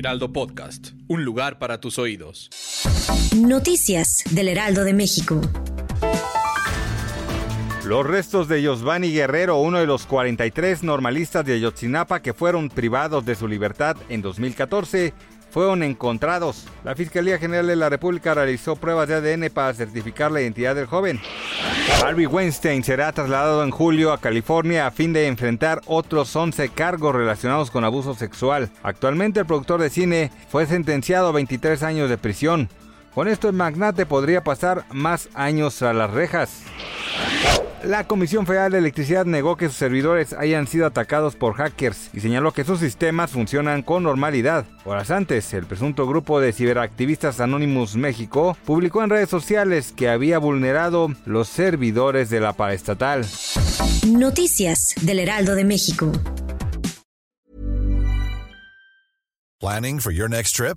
Heraldo Podcast, un lugar para tus oídos. Noticias del Heraldo de México. Los restos de Yosvani Guerrero, uno de los 43 normalistas de Ayotzinapa que fueron privados de su libertad en 2014, fueron encontrados. La Fiscalía General de la República realizó pruebas de ADN para certificar la identidad del joven. Harvey Weinstein será trasladado en julio a California a fin de enfrentar otros 11 cargos relacionados con abuso sexual. Actualmente el productor de cine fue sentenciado a 23 años de prisión. Con esto el magnate podría pasar más años a las rejas. La Comisión Federal de Electricidad negó que sus servidores hayan sido atacados por hackers y señaló que sus sistemas funcionan con normalidad. Horas antes, el presunto grupo de ciberactivistas Anonymous México publicó en redes sociales que había vulnerado los servidores de la paraestatal. Noticias del Heraldo de México. Planning for your next trip?